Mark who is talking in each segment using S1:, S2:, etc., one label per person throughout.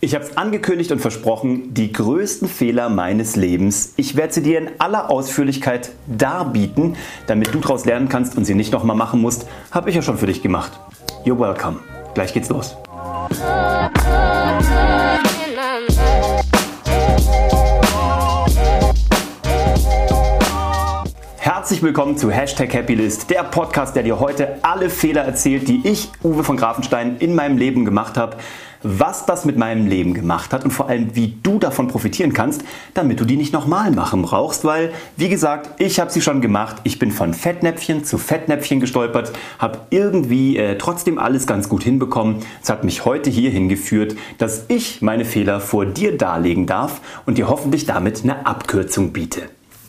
S1: Ich habe es angekündigt und versprochen, die größten Fehler meines Lebens. Ich werde sie dir in aller Ausführlichkeit darbieten, damit du daraus lernen kannst und sie nicht nochmal machen musst. Habe ich ja schon für dich gemacht. You're welcome. Gleich geht's los. Herzlich willkommen zu Hashtag Happylist, der Podcast, der dir heute alle Fehler erzählt, die ich, Uwe von Grafenstein, in meinem Leben gemacht habe, was das mit meinem Leben gemacht hat und vor allem, wie du davon profitieren kannst, damit du die nicht nochmal machen brauchst, weil, wie gesagt, ich habe sie schon gemacht. Ich bin von Fettnäpfchen zu Fettnäpfchen gestolpert, habe irgendwie äh, trotzdem alles ganz gut hinbekommen. Es hat mich heute hierhin geführt, dass ich meine Fehler vor dir darlegen darf und dir hoffentlich damit eine Abkürzung biete.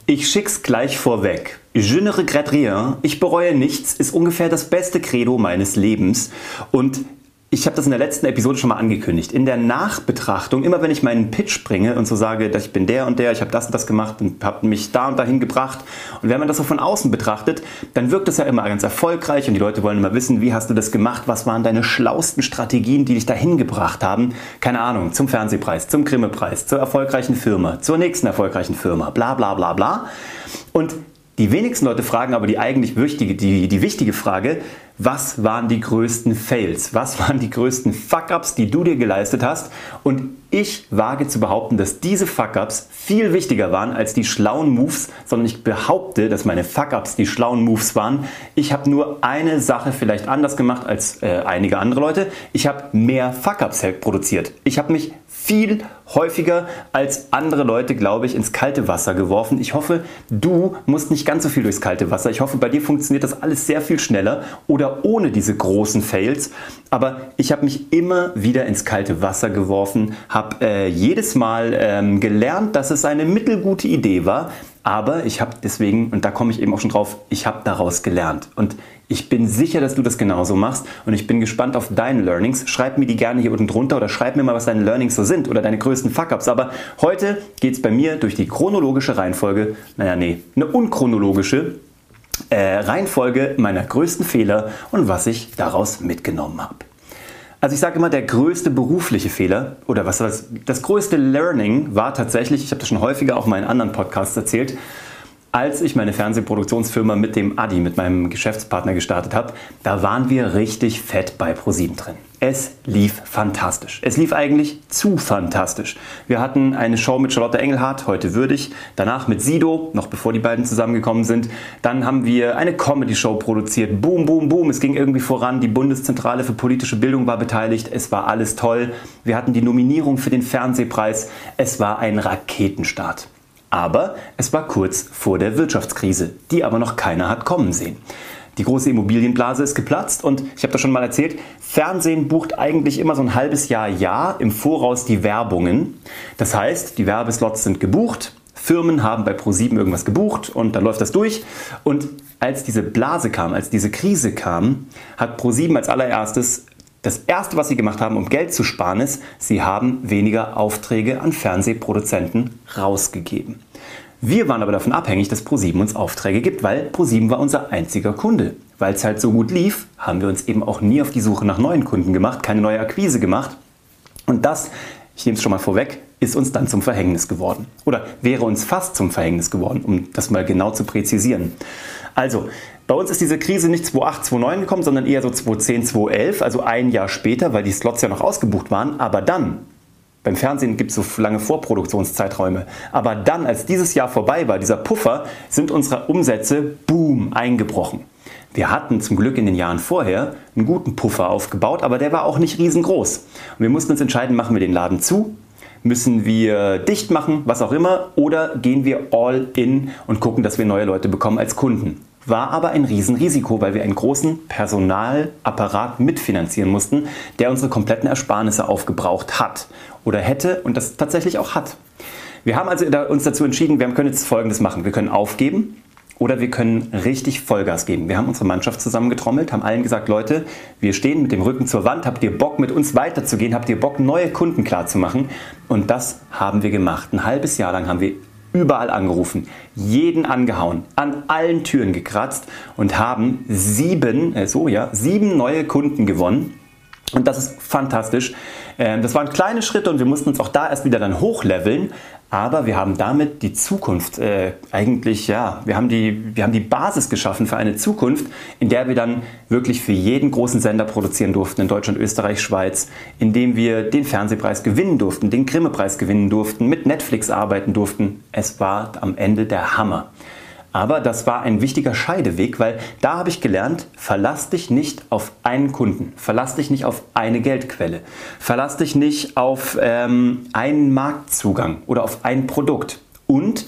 S1: Ich schick's gleich vorweg. Je ne regrette rien, ich bereue nichts, ist ungefähr das beste Credo meines Lebens. Und ich habe das in der letzten Episode schon mal angekündigt. In der Nachbetrachtung, immer wenn ich meinen Pitch bringe und so sage, dass ich bin der und der, ich habe das und das gemacht und habe mich da und dahin gebracht. Und wenn man das so von außen betrachtet, dann wirkt das ja immer ganz erfolgreich und die Leute wollen immer wissen, wie hast du das gemacht, was waren deine schlausten Strategien, die dich dahin gebracht haben. Keine Ahnung, zum Fernsehpreis, zum Grimme-Preis, zur erfolgreichen Firma, zur nächsten erfolgreichen Firma, bla bla bla bla. Und die wenigsten Leute fragen aber die eigentlich wichtige, die, die wichtige Frage, was waren die größten Fails? Was waren die größten Fuck-ups, die du dir geleistet hast? Und ich wage zu behaupten, dass diese Fuck-ups viel wichtiger waren als die schlauen Moves, sondern ich behaupte, dass meine Fuck-ups die schlauen Moves waren. Ich habe nur eine Sache vielleicht anders gemacht als äh, einige andere Leute. Ich habe mehr Fuck-ups produziert. Ich habe mich viel häufiger als andere Leute, glaube ich, ins kalte Wasser geworfen. Ich hoffe, du musst nicht ganz so viel durchs kalte Wasser. Ich hoffe, bei dir funktioniert das alles sehr viel schneller oder ohne diese großen Fails. Aber ich habe mich immer wieder ins kalte Wasser geworfen, habe äh, jedes Mal ähm, gelernt, dass es eine mittelgute Idee war. Aber ich habe deswegen, und da komme ich eben auch schon drauf, ich habe daraus gelernt. Und ich bin sicher, dass du das genauso machst und ich bin gespannt auf deine Learnings. Schreib mir die gerne hier unten drunter oder schreib mir mal, was deine Learnings so sind oder deine größten Fuck-Ups. Aber heute geht es bei mir durch die chronologische Reihenfolge, naja, nee, eine unchronologische äh, Reihenfolge meiner größten Fehler und was ich daraus mitgenommen habe. Also ich sage immer, der größte berufliche Fehler oder was das, das größte Learning war tatsächlich, ich habe das schon häufiger auch mal in anderen Podcasts erzählt, als ich meine Fernsehproduktionsfirma mit dem Adi, mit meinem Geschäftspartner gestartet habe, da waren wir richtig fett bei ProSieben drin. Es lief fantastisch. Es lief eigentlich zu fantastisch. Wir hatten eine Show mit Charlotte Engelhardt, heute würdig. Danach mit Sido, noch bevor die beiden zusammengekommen sind. Dann haben wir eine Comedy-Show produziert. Boom, boom, boom. Es ging irgendwie voran. Die Bundeszentrale für politische Bildung war beteiligt. Es war alles toll. Wir hatten die Nominierung für den Fernsehpreis. Es war ein Raketenstart. Aber es war kurz vor der Wirtschaftskrise, die aber noch keiner hat kommen sehen. Die große Immobilienblase ist geplatzt und ich habe das schon mal erzählt, Fernsehen bucht eigentlich immer so ein halbes Jahr, Jahr im Voraus die Werbungen. Das heißt, die Werbeslots sind gebucht, Firmen haben bei ProSieben irgendwas gebucht und dann läuft das durch. Und als diese Blase kam, als diese Krise kam, hat ProSieben als allererstes das erste, was sie gemacht haben, um Geld zu sparen, ist, sie haben weniger Aufträge an Fernsehproduzenten rausgegeben. Wir waren aber davon abhängig, dass ProSieben uns Aufträge gibt, weil ProSieben war unser einziger Kunde. Weil es halt so gut lief, haben wir uns eben auch nie auf die Suche nach neuen Kunden gemacht, keine neue Akquise gemacht. Und das, ich nehme es schon mal vorweg, ist uns dann zum Verhängnis geworden. Oder wäre uns fast zum Verhängnis geworden, um das mal genau zu präzisieren. Also, bei uns ist diese Krise nicht 2008, 2009 gekommen, sondern eher so 2010, 2011, also ein Jahr später, weil die Slots ja noch ausgebucht waren. Aber dann, beim Fernsehen gibt es so lange Vorproduktionszeiträume. Aber dann, als dieses Jahr vorbei war, dieser Puffer, sind unsere Umsätze, boom, eingebrochen. Wir hatten zum Glück in den Jahren vorher einen guten Puffer aufgebaut, aber der war auch nicht riesengroß. Und wir mussten uns entscheiden, machen wir den Laden zu, müssen wir dicht machen, was auch immer, oder gehen wir all in und gucken, dass wir neue Leute bekommen als Kunden war aber ein Riesenrisiko, weil wir einen großen Personalapparat mitfinanzieren mussten, der unsere kompletten Ersparnisse aufgebraucht hat oder hätte und das tatsächlich auch hat. Wir haben also uns dazu entschieden, wir können jetzt Folgendes machen. Wir können aufgeben oder wir können richtig Vollgas geben. Wir haben unsere Mannschaft zusammengetrommelt, haben allen gesagt, Leute, wir stehen mit dem Rücken zur Wand, habt ihr Bock mit uns weiterzugehen, habt ihr Bock neue Kunden klarzumachen? Und das haben wir gemacht. Ein halbes Jahr lang haben wir überall angerufen, jeden angehauen, an allen Türen gekratzt und haben sieben, äh so ja, sieben neue Kunden gewonnen. Und das ist fantastisch. Ähm, das waren kleine Schritte und wir mussten uns auch da erst wieder dann hochleveln. Aber wir haben damit die Zukunft äh, eigentlich, ja, wir haben, die, wir haben die Basis geschaffen für eine Zukunft, in der wir dann wirklich für jeden großen Sender produzieren durften, in Deutschland, Österreich, Schweiz, in dem wir den Fernsehpreis gewinnen durften, den Grimme-Preis gewinnen durften, mit Netflix arbeiten durften. Es war am Ende der Hammer. Aber das war ein wichtiger Scheideweg, weil da habe ich gelernt, verlass dich nicht auf einen Kunden, verlass dich nicht auf eine Geldquelle, verlass dich nicht auf ähm, einen Marktzugang oder auf ein Produkt und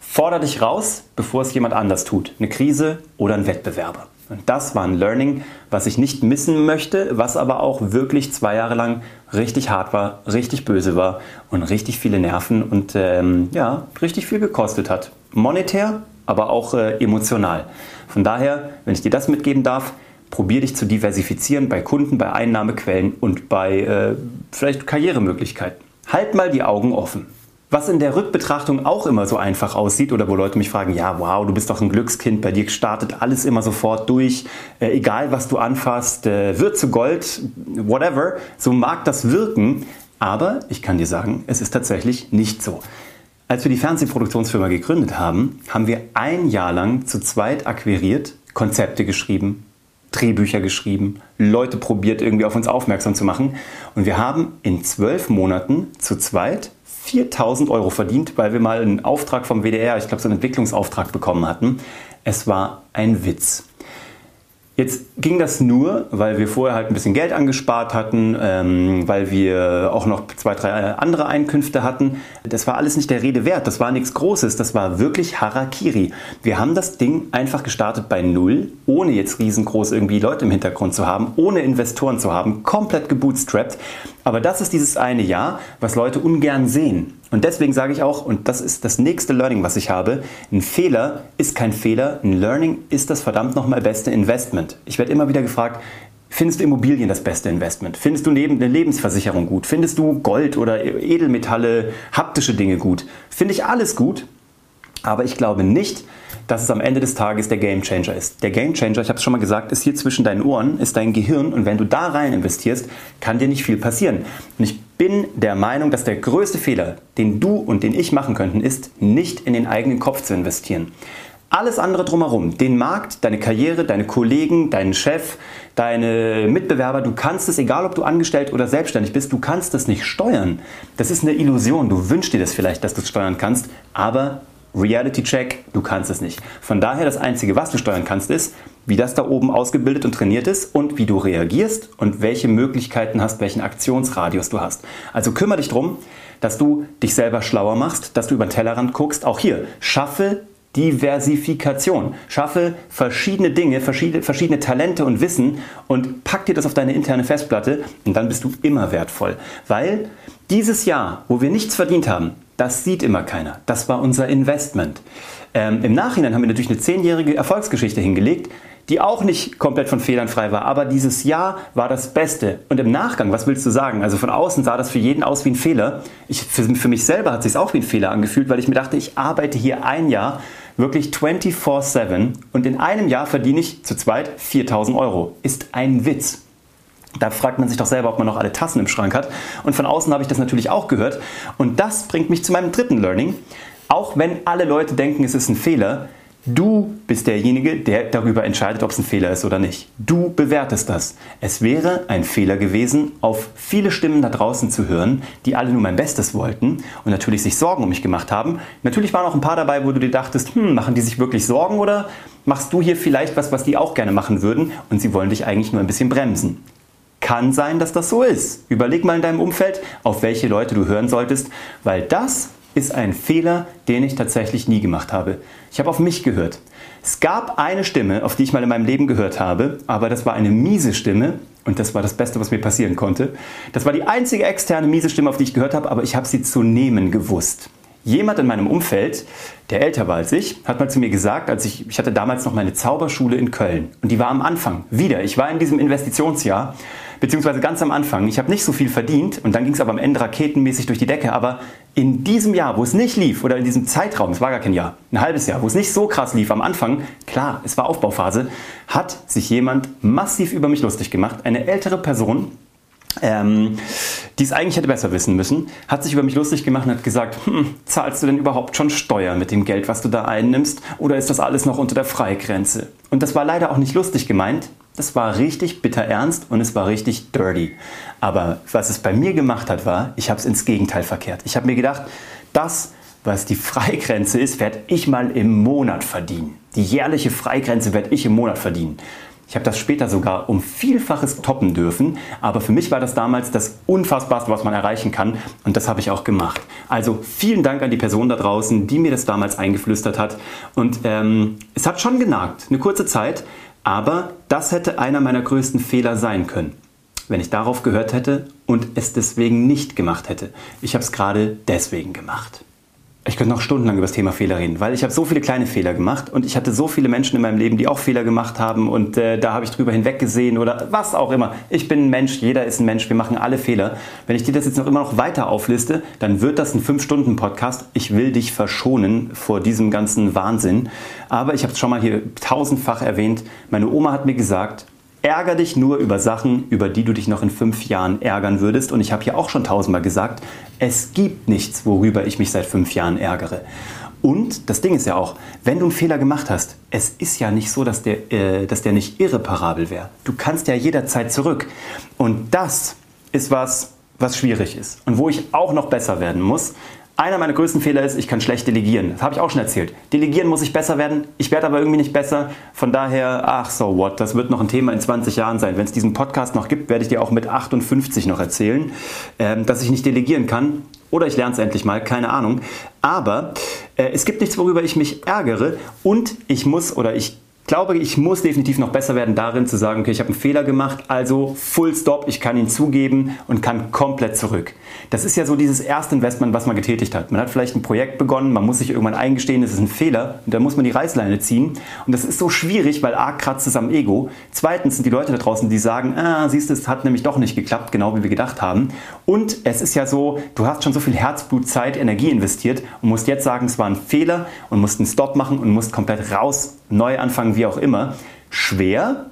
S1: fordere dich raus, bevor es jemand anders tut, eine Krise oder ein Wettbewerber. Und das war ein Learning, was ich nicht missen möchte, was aber auch wirklich zwei Jahre lang richtig hart war, richtig böse war und richtig viele Nerven und ähm, ja, richtig viel gekostet hat. Monetär, aber auch äh, emotional. Von daher, wenn ich dir das mitgeben darf, probier dich zu diversifizieren bei Kunden, bei Einnahmequellen und bei äh, vielleicht Karrieremöglichkeiten. Halt mal die Augen offen. Was in der Rückbetrachtung auch immer so einfach aussieht oder wo Leute mich fragen, ja, wow, du bist doch ein Glückskind, bei dir startet alles immer sofort durch, äh, egal was du anfasst, äh, wird zu Gold, whatever, so mag das wirken, aber ich kann dir sagen, es ist tatsächlich nicht so. Als wir die Fernsehproduktionsfirma gegründet haben, haben wir ein Jahr lang zu zweit akquiriert, Konzepte geschrieben, Drehbücher geschrieben, Leute probiert irgendwie auf uns aufmerksam zu machen. Und wir haben in zwölf Monaten zu zweit 4000 Euro verdient, weil wir mal einen Auftrag vom WDR, ich glaube so einen Entwicklungsauftrag bekommen hatten. Es war ein Witz. Jetzt ging das nur, weil wir vorher halt ein bisschen Geld angespart hatten, ähm, weil wir auch noch zwei, drei andere Einkünfte hatten. Das war alles nicht der Rede wert. Das war nichts Großes. Das war wirklich Harakiri. Wir haben das Ding einfach gestartet bei Null, ohne jetzt riesengroß irgendwie Leute im Hintergrund zu haben, ohne Investoren zu haben, komplett gebootstrapped. Aber das ist dieses eine Jahr, was Leute ungern sehen. Und deswegen sage ich auch, und das ist das nächste Learning, was ich habe, ein Fehler ist kein Fehler, ein Learning ist das verdammt nochmal beste Investment. Ich werde immer wieder gefragt, Findest du Immobilien das beste Investment? Findest du eine Lebensversicherung gut? Findest du Gold oder Edelmetalle, haptische Dinge gut? Finde ich alles gut, aber ich glaube nicht, dass es am Ende des Tages der Game Changer ist. Der Game Changer, ich habe es schon mal gesagt, ist hier zwischen deinen Ohren, ist dein Gehirn und wenn du da rein investierst, kann dir nicht viel passieren. Und ich bin der Meinung, dass der größte Fehler, den du und den ich machen könnten, ist, nicht in den eigenen Kopf zu investieren. Alles andere drumherum, den Markt, deine Karriere, deine Kollegen, deinen Chef, deine Mitbewerber, du kannst es, egal ob du angestellt oder selbstständig bist, du kannst es nicht steuern. Das ist eine Illusion. Du wünschst dir das vielleicht, dass du es steuern kannst, aber Reality Check, du kannst es nicht. Von daher das Einzige, was du steuern kannst, ist, wie das da oben ausgebildet und trainiert ist und wie du reagierst und welche Möglichkeiten hast, welchen Aktionsradius du hast. Also kümmere dich darum, dass du dich selber schlauer machst, dass du über den Tellerrand guckst. Auch hier, schaffe Diversifikation. Schaffe verschiedene Dinge, verschiedene, verschiedene Talente und Wissen und pack dir das auf deine interne Festplatte und dann bist du immer wertvoll. Weil dieses Jahr, wo wir nichts verdient haben, das sieht immer keiner. Das war unser Investment. Ähm, Im Nachhinein haben wir natürlich eine zehnjährige Erfolgsgeschichte hingelegt, die auch nicht komplett von Fehlern frei war. Aber dieses Jahr war das Beste. Und im Nachgang, was willst du sagen? Also von außen sah das für jeden aus wie ein Fehler. Ich, für, für mich selber hat es sich auch wie ein Fehler angefühlt, weil ich mir dachte, ich arbeite hier ein Jahr wirklich 24-7 und in einem Jahr verdiene ich zu zweit 4000 Euro. Ist ein Witz. Da fragt man sich doch selber, ob man noch alle Tassen im Schrank hat. Und von außen habe ich das natürlich auch gehört. Und das bringt mich zu meinem dritten Learning. Auch wenn alle Leute denken, es ist ein Fehler, du bist derjenige, der darüber entscheidet, ob es ein Fehler ist oder nicht. Du bewertest das. Es wäre ein Fehler gewesen, auf viele Stimmen da draußen zu hören, die alle nur mein Bestes wollten und natürlich sich Sorgen um mich gemacht haben. Natürlich waren auch ein paar dabei, wo du dir dachtest, hm, machen die sich wirklich Sorgen oder machst du hier vielleicht was, was die auch gerne machen würden und sie wollen dich eigentlich nur ein bisschen bremsen. Kann sein, dass das so ist. Überleg mal in deinem Umfeld, auf welche Leute du hören solltest, weil das ist ein Fehler, den ich tatsächlich nie gemacht habe. Ich habe auf mich gehört. Es gab eine Stimme, auf die ich mal in meinem Leben gehört habe, aber das war eine miese Stimme und das war das Beste, was mir passieren konnte. Das war die einzige externe miese Stimme, auf die ich gehört habe, aber ich habe sie zu nehmen gewusst. Jemand in meinem Umfeld, der älter war als ich, hat mal zu mir gesagt, als ich, ich hatte damals noch meine Zauberschule in Köln und die war am Anfang wieder. Ich war in diesem Investitionsjahr beziehungsweise ganz am Anfang. Ich habe nicht so viel verdient und dann ging es aber am Ende raketenmäßig durch die Decke. Aber in diesem Jahr, wo es nicht lief, oder in diesem Zeitraum, es war gar kein Jahr, ein halbes Jahr, wo es nicht so krass lief am Anfang, klar, es war Aufbauphase, hat sich jemand massiv über mich lustig gemacht. Eine ältere Person, ähm, die es eigentlich hätte besser wissen müssen, hat sich über mich lustig gemacht und hat gesagt, hm, zahlst du denn überhaupt schon Steuern mit dem Geld, was du da einnimmst, oder ist das alles noch unter der Freigrenze? Und das war leider auch nicht lustig gemeint, das war richtig bitter ernst und es war richtig dirty. Aber was es bei mir gemacht hat, war, ich habe es ins Gegenteil verkehrt. Ich habe mir gedacht, das, was die Freigrenze ist, werde ich mal im Monat verdienen. Die jährliche Freigrenze werde ich im Monat verdienen. Ich habe das später sogar um Vielfaches toppen dürfen, aber für mich war das damals das Unfassbarste, was man erreichen kann und das habe ich auch gemacht. Also vielen Dank an die Person da draußen, die mir das damals eingeflüstert hat und ähm, es hat schon genagt, eine kurze Zeit, aber das hätte einer meiner größten Fehler sein können, wenn ich darauf gehört hätte und es deswegen nicht gemacht hätte. Ich habe es gerade deswegen gemacht. Ich könnte noch stundenlang über das Thema Fehler reden, weil ich habe so viele kleine Fehler gemacht und ich hatte so viele Menschen in meinem Leben, die auch Fehler gemacht haben und äh, da habe ich drüber hinweggesehen oder was auch immer. Ich bin ein Mensch, jeder ist ein Mensch, wir machen alle Fehler. Wenn ich dir das jetzt noch immer noch weiter aufliste, dann wird das ein 5-Stunden-Podcast. Ich will dich verschonen vor diesem ganzen Wahnsinn. Aber ich habe es schon mal hier tausendfach erwähnt. Meine Oma hat mir gesagt, Ärger dich nur über Sachen, über die du dich noch in fünf Jahren ärgern würdest. Und ich habe ja auch schon tausendmal gesagt, es gibt nichts, worüber ich mich seit fünf Jahren ärgere. Und das Ding ist ja auch, wenn du einen Fehler gemacht hast, es ist ja nicht so, dass der, äh, dass der nicht irreparabel wäre. Du kannst ja jederzeit zurück. Und das ist was, was schwierig ist und wo ich auch noch besser werden muss. Einer meiner größten Fehler ist, ich kann schlecht delegieren. Das habe ich auch schon erzählt. Delegieren muss ich besser werden. Ich werde aber irgendwie nicht besser. Von daher, ach so what, das wird noch ein Thema in 20 Jahren sein. Wenn es diesen Podcast noch gibt, werde ich dir auch mit 58 noch erzählen, ähm, dass ich nicht delegieren kann. Oder ich lerne es endlich mal, keine Ahnung. Aber äh, es gibt nichts, worüber ich mich ärgere. Und ich muss oder ich glaube, ich muss definitiv noch besser werden darin zu sagen, okay, ich habe einen Fehler gemacht, also full stop, ich kann ihn zugeben und kann komplett zurück. Das ist ja so dieses erste Investment, was man getätigt hat. Man hat vielleicht ein Projekt begonnen, man muss sich irgendwann eingestehen, es ist ein Fehler und dann muss man die Reißleine ziehen und das ist so schwierig, weil A kratzt es am Ego. Zweitens sind die Leute da draußen, die sagen, ah, siehst du, es hat nämlich doch nicht geklappt, genau wie wir gedacht haben. Und es ist ja so, du hast schon so viel Herzblut, Zeit, Energie investiert und musst jetzt sagen, es war ein Fehler und musst einen Stop machen und musst komplett raus, neu anfangen, wie auch immer. Schwer,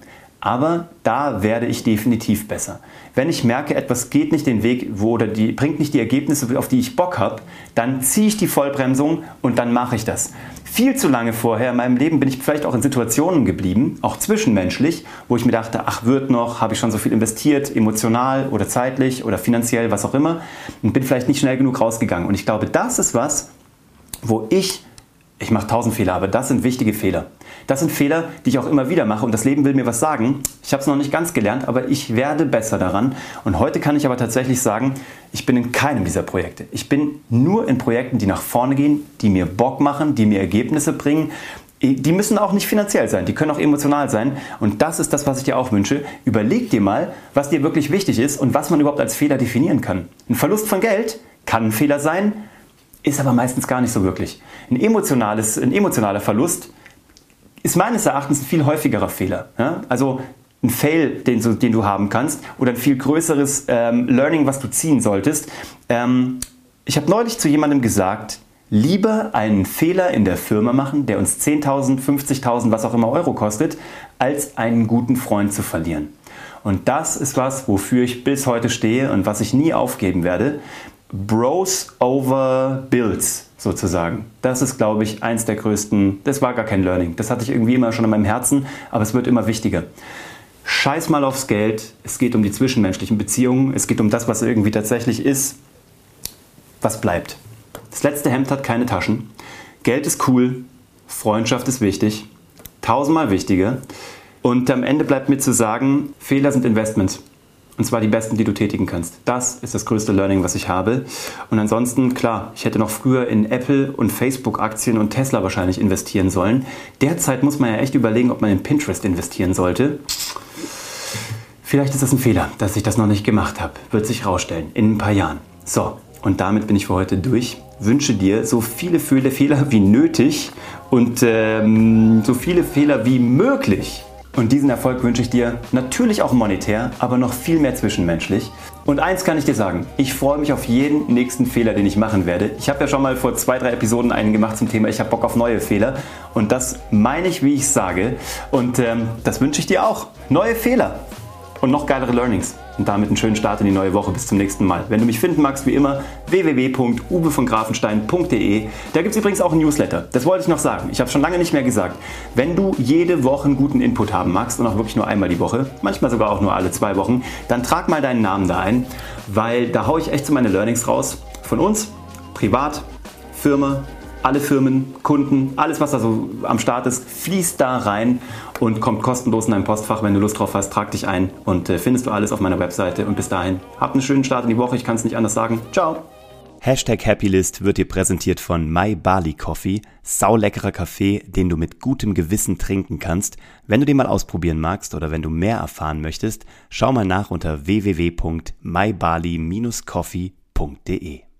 S1: aber da werde ich definitiv besser. Wenn ich merke, etwas geht nicht den Weg, wo oder die bringt nicht die Ergebnisse, auf die ich Bock habe, dann ziehe ich die Vollbremsung und dann mache ich das. Viel zu lange vorher in meinem Leben bin ich vielleicht auch in Situationen geblieben, auch zwischenmenschlich, wo ich mir dachte, ach wird noch, habe ich schon so viel investiert, emotional oder zeitlich oder finanziell, was auch immer, und bin vielleicht nicht schnell genug rausgegangen. Und ich glaube, das ist was, wo ich ich mache tausend Fehler, aber das sind wichtige Fehler. Das sind Fehler, die ich auch immer wieder mache und das Leben will mir was sagen. Ich habe es noch nicht ganz gelernt, aber ich werde besser daran. Und heute kann ich aber tatsächlich sagen, ich bin in keinem dieser Projekte. Ich bin nur in Projekten, die nach vorne gehen, die mir Bock machen, die mir Ergebnisse bringen. Die müssen auch nicht finanziell sein, die können auch emotional sein. Und das ist das, was ich dir auch wünsche. Überleg dir mal, was dir wirklich wichtig ist und was man überhaupt als Fehler definieren kann. Ein Verlust von Geld kann ein Fehler sein, ist aber meistens gar nicht so wirklich. Ein, emotionales, ein emotionaler Verlust ist meines Erachtens ein viel häufigerer Fehler. Ja? Also ein Fail, den du, den du haben kannst oder ein viel größeres ähm, Learning, was du ziehen solltest. Ähm, ich habe neulich zu jemandem gesagt, lieber einen Fehler in der Firma machen, der uns 10.000, 50.000, was auch immer Euro kostet, als einen guten Freund zu verlieren. Und das ist was, wofür ich bis heute stehe und was ich nie aufgeben werde. Bros over Bills sozusagen. Das ist, glaube ich, eins der größten. Das war gar kein Learning. Das hatte ich irgendwie immer schon in meinem Herzen, aber es wird immer wichtiger. Scheiß mal aufs Geld. Es geht um die zwischenmenschlichen Beziehungen. Es geht um das, was irgendwie tatsächlich ist. Was bleibt? Das letzte Hemd hat keine Taschen. Geld ist cool. Freundschaft ist wichtig. Tausendmal wichtiger. Und am Ende bleibt mir zu sagen, Fehler sind Investments. Und zwar die besten, die du tätigen kannst. Das ist das größte Learning, was ich habe. Und ansonsten, klar, ich hätte noch früher in Apple und Facebook-Aktien und Tesla wahrscheinlich investieren sollen. Derzeit muss man ja echt überlegen, ob man in Pinterest investieren sollte. Vielleicht ist das ein Fehler, dass ich das noch nicht gemacht habe. Wird sich rausstellen in ein paar Jahren. So, und damit bin ich für heute durch. Wünsche dir so viele Fehler wie nötig und ähm, so viele Fehler wie möglich und diesen Erfolg wünsche ich dir natürlich auch monetär, aber noch viel mehr zwischenmenschlich. Und eins kann ich dir sagen, ich freue mich auf jeden nächsten Fehler, den ich machen werde. Ich habe ja schon mal vor zwei, drei Episoden einen gemacht zum Thema, ich habe Bock auf neue Fehler. Und das meine ich, wie ich sage. Und ähm, das wünsche ich dir auch. Neue Fehler und noch geilere Learnings. Und damit einen schönen Start in die neue Woche. Bis zum nächsten Mal. Wenn du mich finden magst, wie immer, www.uwevongrafenstein.de. Da gibt es übrigens auch ein Newsletter. Das wollte ich noch sagen. Ich habe schon lange nicht mehr gesagt. Wenn du jede Woche einen guten Input haben magst und auch wirklich nur einmal die Woche, manchmal sogar auch nur alle zwei Wochen, dann trag mal deinen Namen da ein, weil da haue ich echt so meine Learnings raus. Von uns, privat, Firma, alle Firmen, Kunden, alles, was da so am Start ist, fließt da rein und kommt kostenlos in dein Postfach. Wenn du Lust drauf hast, trag dich ein und äh, findest du alles auf meiner Webseite. Und bis dahin, habt einen schönen Start in die Woche. Ich kann es nicht anders sagen. Ciao.
S2: Hashtag Happylist wird dir präsentiert von My Barley Coffee, sauleckerer Kaffee, den du mit gutem Gewissen trinken kannst. Wenn du den mal ausprobieren magst oder wenn du mehr erfahren möchtest, schau mal nach unter www.mybarley-coffee.de.